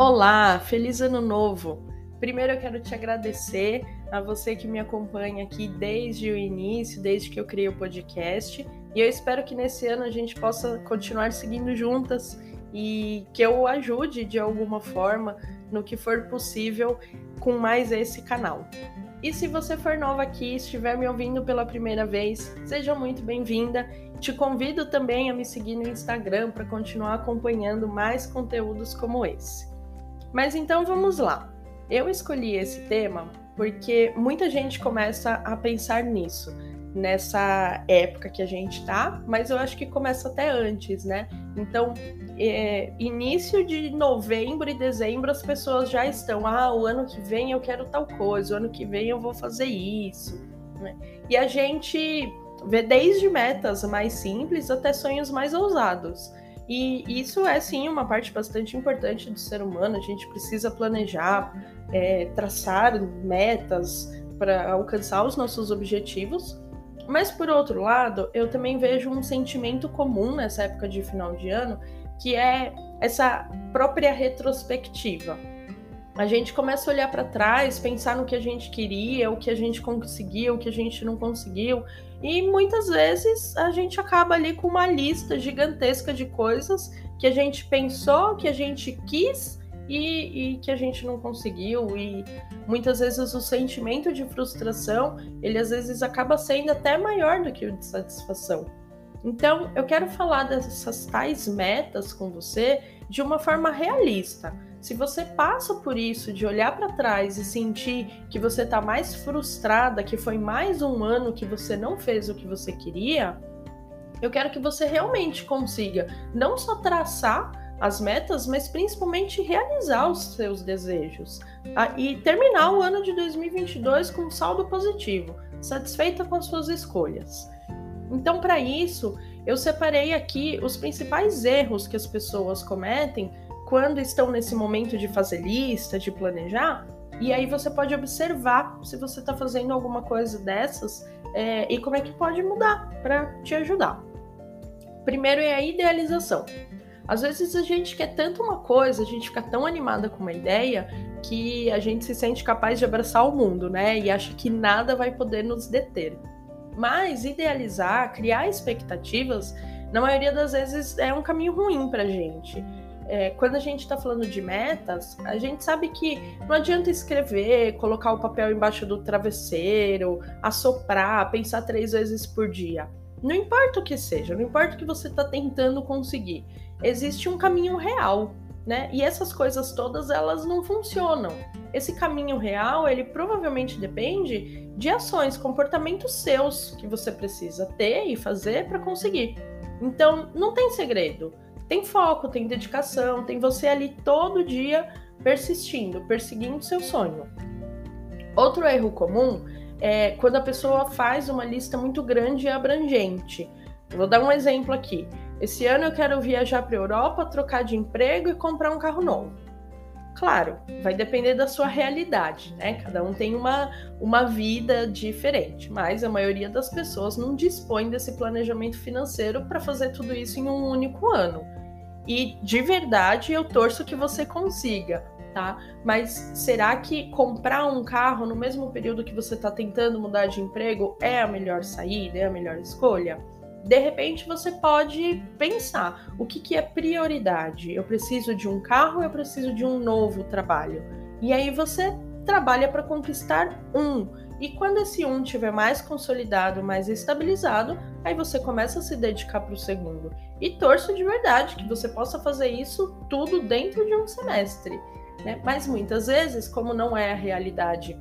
Olá, feliz ano novo! Primeiro eu quero te agradecer a você que me acompanha aqui desde o início, desde que eu criei o podcast. E eu espero que nesse ano a gente possa continuar seguindo juntas e que eu ajude de alguma forma no que for possível com mais esse canal. E se você for nova aqui estiver me ouvindo pela primeira vez, seja muito bem-vinda. Te convido também a me seguir no Instagram para continuar acompanhando mais conteúdos como esse. Mas então vamos lá. Eu escolhi esse tema porque muita gente começa a pensar nisso nessa época que a gente tá, mas eu acho que começa até antes, né? Então, é, início de novembro e dezembro as pessoas já estão, ah, o ano que vem eu quero tal coisa, o ano que vem eu vou fazer isso. Né? E a gente vê desde metas mais simples até sonhos mais ousados. E isso é sim uma parte bastante importante do ser humano. A gente precisa planejar, é, traçar metas para alcançar os nossos objetivos. Mas por outro lado, eu também vejo um sentimento comum nessa época de final de ano, que é essa própria retrospectiva. A gente começa a olhar para trás, pensar no que a gente queria, o que a gente conseguiu, o que a gente não conseguiu, e muitas vezes a gente acaba ali com uma lista gigantesca de coisas que a gente pensou, que a gente quis e, e, que a gente não conseguiu. E muitas vezes o sentimento de frustração, ele às vezes acaba sendo até maior do que o de satisfação. Então, eu quero falar dessas tais metas com você de uma forma realista se você passa por isso de olhar para trás e sentir que você está mais frustrada, que foi mais um ano que você não fez o que você queria, eu quero que você realmente consiga não só traçar as metas, mas principalmente realizar os seus desejos tá? e terminar o ano de 2022 com um saldo positivo, satisfeita com as suas escolhas. Então, para isso, eu separei aqui os principais erros que as pessoas cometem quando estão nesse momento de fazer lista, de planejar, e aí você pode observar se você está fazendo alguma coisa dessas é, e como é que pode mudar para te ajudar. Primeiro é a idealização. Às vezes a gente quer tanto uma coisa, a gente fica tão animada com uma ideia que a gente se sente capaz de abraçar o mundo, né? E acha que nada vai poder nos deter. Mas idealizar, criar expectativas, na maioria das vezes é um caminho ruim para gente é, quando a gente está falando de metas, a gente sabe que não adianta escrever, colocar o papel embaixo do travesseiro, assoprar, pensar três vezes por dia. Não importa o que seja, não importa o que você está tentando conseguir, existe um caminho real, né? E essas coisas todas elas não funcionam. Esse caminho real, ele provavelmente depende de ações, comportamentos seus que você precisa ter e fazer para conseguir. Então, não tem segredo tem foco, tem dedicação, tem você ali todo dia persistindo, perseguindo seu sonho. Outro erro comum é quando a pessoa faz uma lista muito grande e abrangente. Vou dar um exemplo aqui. Esse ano eu quero viajar para a Europa, trocar de emprego e comprar um carro novo. Claro, vai depender da sua realidade, né? Cada um tem uma, uma vida diferente, mas a maioria das pessoas não dispõe desse planejamento financeiro para fazer tudo isso em um único ano. E de verdade eu torço que você consiga, tá? Mas será que comprar um carro no mesmo período que você está tentando mudar de emprego é a melhor saída, é a melhor escolha? de repente você pode pensar o que, que é prioridade. Eu preciso de um carro, eu preciso de um novo trabalho. E aí você trabalha para conquistar um. E quando esse um tiver mais consolidado, mais estabilizado, aí você começa a se dedicar para o segundo. E torço de verdade que você possa fazer isso tudo dentro de um semestre. Né? Mas muitas vezes, como não é a realidade,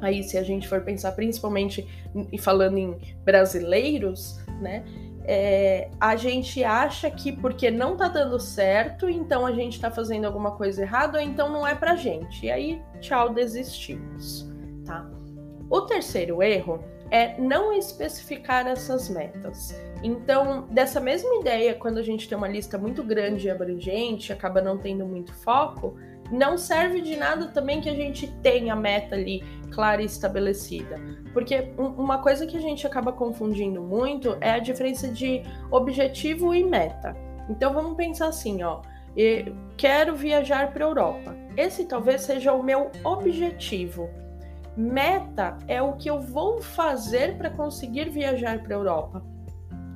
aí se a gente for pensar principalmente e falando em brasileiros, né? É, a gente acha que porque não tá dando certo, então a gente tá fazendo alguma coisa errada, ou então não é pra gente. E aí, tchau, desistimos, tá? O terceiro erro é não especificar essas metas. Então, dessa mesma ideia, quando a gente tem uma lista muito grande e abrangente, acaba não tendo muito foco, não serve de nada também que a gente tenha a meta ali clara e estabelecida. Porque uma coisa que a gente acaba confundindo muito é a diferença de objetivo e meta. Então vamos pensar assim, ó. quero viajar para a Europa. Esse talvez seja o meu objetivo. Meta é o que eu vou fazer para conseguir viajar para a Europa.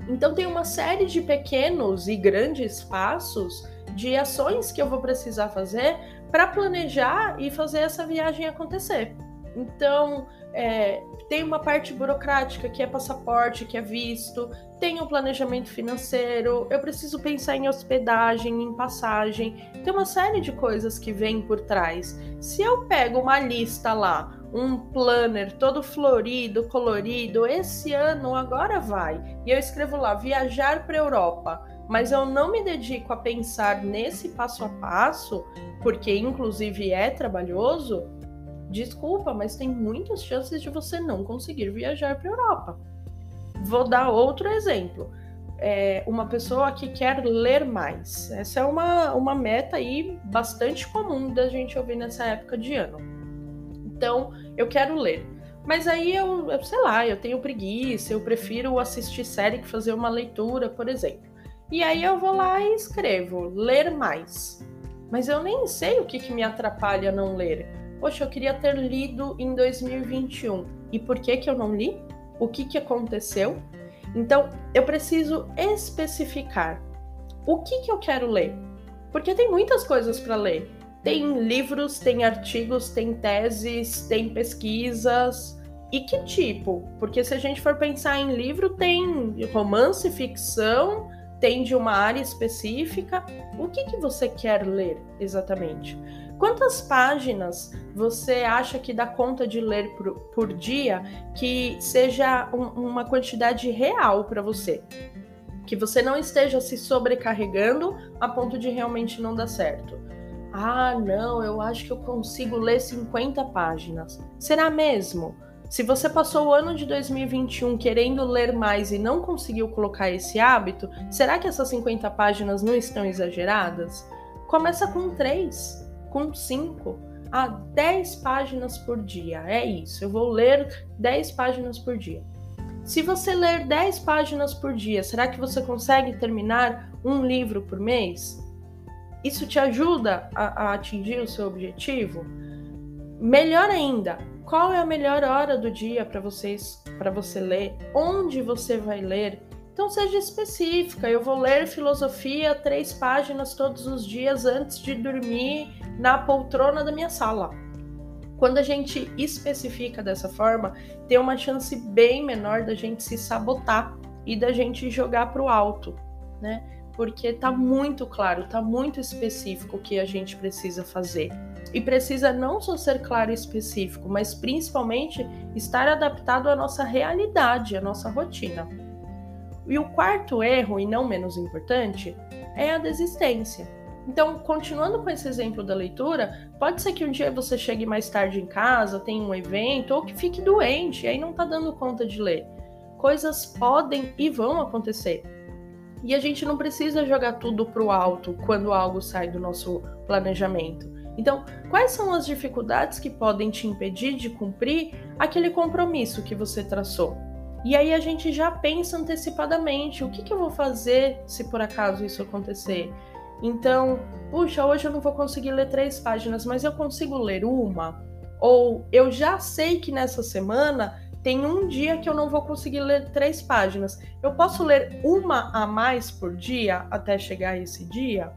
Então tem uma série de pequenos e grandes passos de ações que eu vou precisar fazer para planejar e fazer essa viagem acontecer. Então, é, tem uma parte burocrática que é passaporte, que é visto, tem o um planejamento financeiro, eu preciso pensar em hospedagem, em passagem, tem uma série de coisas que vêm por trás. Se eu pego uma lista lá, um planner todo florido, colorido, esse ano agora vai, e eu escrevo lá viajar para Europa, mas eu não me dedico a pensar nesse passo a passo, porque inclusive é trabalhoso, desculpa, mas tem muitas chances de você não conseguir viajar para Europa. Vou dar outro exemplo. É uma pessoa que quer ler mais. Essa é uma, uma meta aí bastante comum da gente ouvir nessa época de ano. Então, eu quero ler. Mas aí eu, eu, sei lá, eu tenho preguiça, eu prefiro assistir série que fazer uma leitura, por exemplo. E aí eu vou lá e escrevo ler mais. Mas eu nem sei o que, que me atrapalha não ler. Poxa, eu queria ter lido em 2021. E por que, que eu não li? O que, que aconteceu? Então, eu preciso especificar o que, que eu quero ler. Porque tem muitas coisas para ler. Tem livros, tem artigos, tem teses, tem pesquisas. E que tipo? Porque se a gente for pensar em livro, tem romance, ficção, tem de uma área específica. O que, que você quer ler exatamente? Quantas páginas você acha que dá conta de ler por, por dia que seja um, uma quantidade real para você? Que você não esteja se sobrecarregando a ponto de realmente não dar certo. Ah, não, eu acho que eu consigo ler 50 páginas. Será mesmo? Se você passou o ano de 2021 querendo ler mais e não conseguiu colocar esse hábito, será que essas 50 páginas não estão exageradas? Começa com 3, com 5, a 10 páginas por dia. É isso, eu vou ler 10 páginas por dia. Se você ler 10 páginas por dia, será que você consegue terminar um livro por mês? Isso te ajuda a, a atingir o seu objetivo? Melhor ainda, qual é a melhor hora do dia para vocês para você ler? Onde você vai ler? Então seja específica. Eu vou ler filosofia três páginas todos os dias antes de dormir na poltrona da minha sala. Quando a gente especifica dessa forma, tem uma chance bem menor da gente se sabotar e da gente jogar para o alto, né? Porque tá muito claro, tá muito específico o que a gente precisa fazer. E precisa não só ser claro e específico, mas principalmente estar adaptado à nossa realidade, à nossa rotina. E o quarto erro, e não menos importante, é a desistência. Então, continuando com esse exemplo da leitura, pode ser que um dia você chegue mais tarde em casa, tenha um evento, ou que fique doente e aí não tá dando conta de ler. Coisas podem e vão acontecer. E a gente não precisa jogar tudo para o alto quando algo sai do nosso planejamento. Então, quais são as dificuldades que podem te impedir de cumprir aquele compromisso que você traçou? E aí a gente já pensa antecipadamente: o que, que eu vou fazer se por acaso isso acontecer? Então, puxa, hoje eu não vou conseguir ler três páginas, mas eu consigo ler uma? Ou eu já sei que nessa semana tem um dia que eu não vou conseguir ler três páginas. Eu posso ler uma a mais por dia até chegar a esse dia?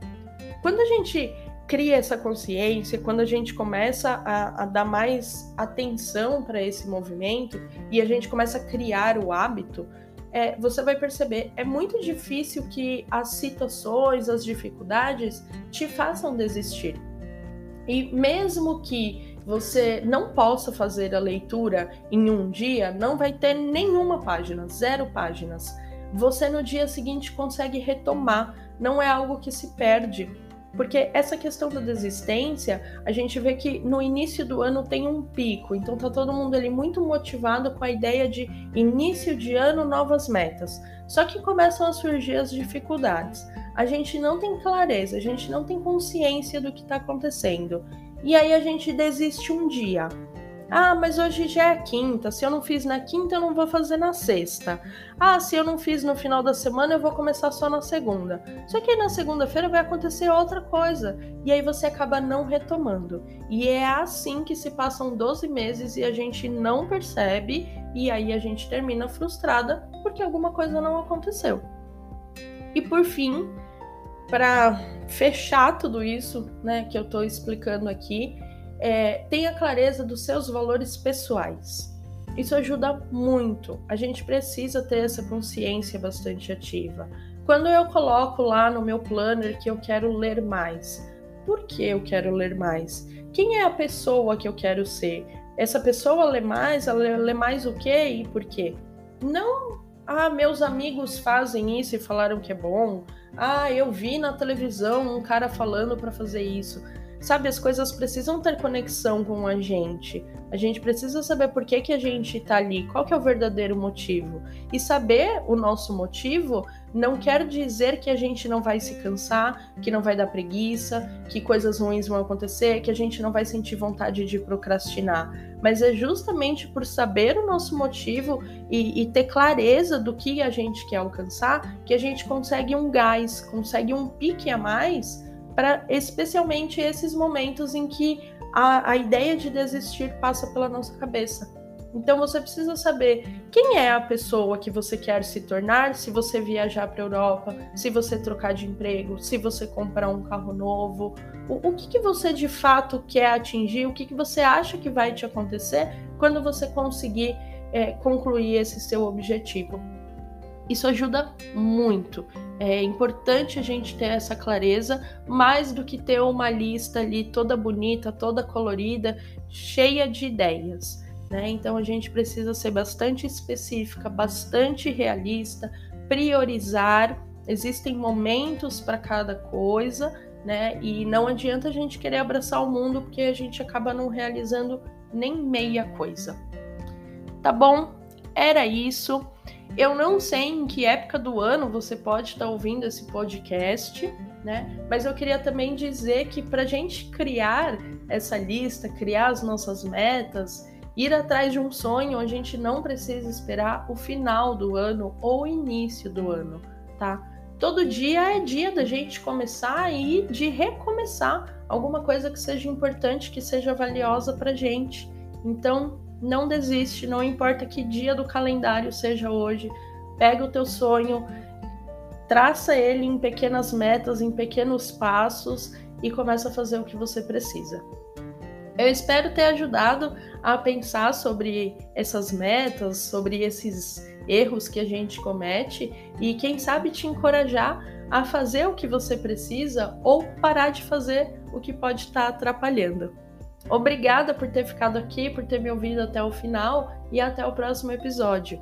Quando a gente cria essa consciência, quando a gente começa a, a dar mais atenção para esse movimento e a gente começa a criar o hábito, é, você vai perceber é muito difícil que as situações, as dificuldades te façam desistir. E mesmo que você não possa fazer a leitura em um dia, não vai ter nenhuma página, zero páginas. Você no dia seguinte consegue retomar, não é algo que se perde. Porque essa questão da desistência, a gente vê que no início do ano tem um pico, então tá todo mundo ali muito motivado com a ideia de início de ano, novas metas. Só que começam a surgir as dificuldades. A gente não tem clareza, a gente não tem consciência do que está acontecendo. E aí a gente desiste um dia. Ah, mas hoje já é quinta. Se eu não fiz na quinta, eu não vou fazer na sexta. Ah, se eu não fiz no final da semana, eu vou começar só na segunda. Só que aí na segunda-feira vai acontecer outra coisa. E aí você acaba não retomando. E é assim que se passam 12 meses e a gente não percebe. E aí a gente termina frustrada porque alguma coisa não aconteceu. E por fim, para fechar tudo isso, né, que eu estou explicando aqui, é, tenha clareza dos seus valores pessoais. Isso ajuda muito. A gente precisa ter essa consciência bastante ativa. Quando eu coloco lá no meu planner que eu quero ler mais, por que eu quero ler mais? Quem é a pessoa que eu quero ser? Essa pessoa lê mais, ela lê mais o quê e por quê? Não, ah, meus amigos fazem isso e falaram que é bom. Ah, eu vi na televisão um cara falando para fazer isso. Sabe, as coisas precisam ter conexão com a gente. A gente precisa saber por que, que a gente tá ali, qual que é o verdadeiro motivo. E saber o nosso motivo não quer dizer que a gente não vai se cansar, que não vai dar preguiça, que coisas ruins vão acontecer, que a gente não vai sentir vontade de procrastinar. Mas é justamente por saber o nosso motivo e, e ter clareza do que a gente quer alcançar que a gente consegue um gás, consegue um pique a mais para especialmente esses momentos em que a, a ideia de desistir passa pela nossa cabeça. Então você precisa saber quem é a pessoa que você quer se tornar se você viajar para a Europa, se você trocar de emprego, se você comprar um carro novo, o, o que, que você de fato quer atingir, o que, que você acha que vai te acontecer quando você conseguir é, concluir esse seu objetivo. Isso ajuda muito. É importante a gente ter essa clareza, mais do que ter uma lista ali toda bonita, toda colorida, cheia de ideias. Né? Então a gente precisa ser bastante específica, bastante realista, priorizar. Existem momentos para cada coisa, né? E não adianta a gente querer abraçar o mundo porque a gente acaba não realizando nem meia coisa. Tá bom? Era isso. Eu não sei em que época do ano você pode estar ouvindo esse podcast, né? Mas eu queria também dizer que para a gente criar essa lista, criar as nossas metas, ir atrás de um sonho, a gente não precisa esperar o final do ano ou o início do ano, tá? Todo dia é dia da gente começar e de recomeçar alguma coisa que seja importante, que seja valiosa para gente. Então, não desiste, não importa que dia do calendário seja hoje. Pega o teu sonho, traça ele em pequenas metas, em pequenos passos e começa a fazer o que você precisa. Eu espero ter ajudado a pensar sobre essas metas, sobre esses erros que a gente comete e quem sabe te encorajar a fazer o que você precisa ou parar de fazer o que pode estar atrapalhando. Obrigada por ter ficado aqui, por ter me ouvido até o final e até o próximo episódio.